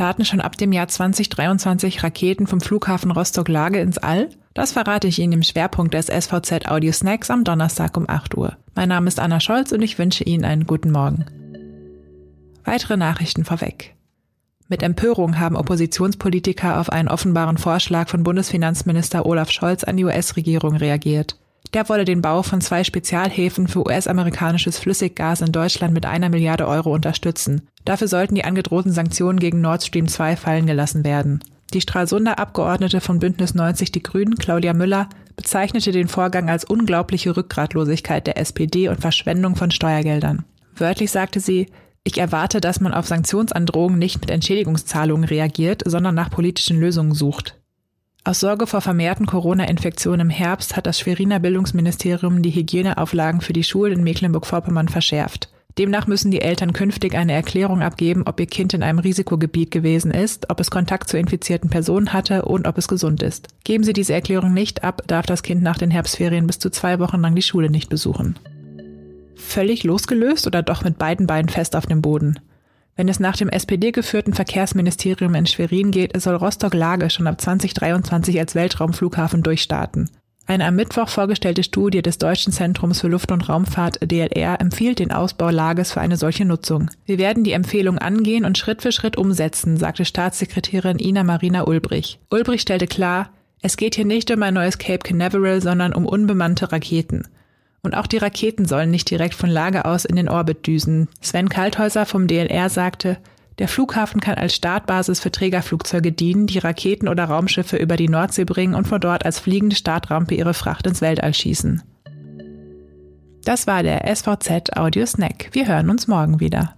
Starten schon ab dem Jahr 2023 Raketen vom Flughafen Rostock-Lage ins All? Das verrate ich Ihnen im Schwerpunkt des SVZ Audio Snacks am Donnerstag um 8 Uhr. Mein Name ist Anna Scholz und ich wünsche Ihnen einen guten Morgen. Weitere Nachrichten vorweg. Mit Empörung haben Oppositionspolitiker auf einen offenbaren Vorschlag von Bundesfinanzminister Olaf Scholz an die US-Regierung reagiert. Der wolle den Bau von zwei Spezialhäfen für US-amerikanisches Flüssiggas in Deutschland mit einer Milliarde Euro unterstützen. Dafür sollten die angedrohten Sanktionen gegen Nord Stream 2 fallen gelassen werden. Die Stralsunder Abgeordnete von Bündnis 90 Die Grünen, Claudia Müller, bezeichnete den Vorgang als unglaubliche Rückgratlosigkeit der SPD und Verschwendung von Steuergeldern. Wörtlich sagte sie, ich erwarte, dass man auf Sanktionsandrohungen nicht mit Entschädigungszahlungen reagiert, sondern nach politischen Lösungen sucht. Aus Sorge vor vermehrten Corona-Infektionen im Herbst hat das Schweriner Bildungsministerium die Hygieneauflagen für die Schulen in Mecklenburg-Vorpommern verschärft. Demnach müssen die Eltern künftig eine Erklärung abgeben, ob ihr Kind in einem Risikogebiet gewesen ist, ob es Kontakt zu infizierten Personen hatte und ob es gesund ist. Geben Sie diese Erklärung nicht ab, darf das Kind nach den Herbstferien bis zu zwei Wochen lang die Schule nicht besuchen. Völlig losgelöst oder doch mit beiden Beinen fest auf dem Boden? Wenn es nach dem SPD-geführten Verkehrsministerium in Schwerin geht, soll Rostock-Lage schon ab 2023 als Weltraumflughafen durchstarten. Eine am Mittwoch vorgestellte Studie des Deutschen Zentrums für Luft- und Raumfahrt DLR empfiehlt den Ausbau Lages für eine solche Nutzung. Wir werden die Empfehlung angehen und Schritt für Schritt umsetzen, sagte Staatssekretärin Ina Marina Ulbrich. Ulbrich stellte klar, es geht hier nicht um ein neues Cape Canaveral, sondern um unbemannte Raketen. Und auch die Raketen sollen nicht direkt von Lage aus in den Orbit düsen. Sven Kalthäuser vom DLR sagte, der Flughafen kann als Startbasis für Trägerflugzeuge dienen, die Raketen oder Raumschiffe über die Nordsee bringen und von dort als fliegende Startrampe ihre Fracht ins Weltall schießen. Das war der SVZ Audio Snack. Wir hören uns morgen wieder.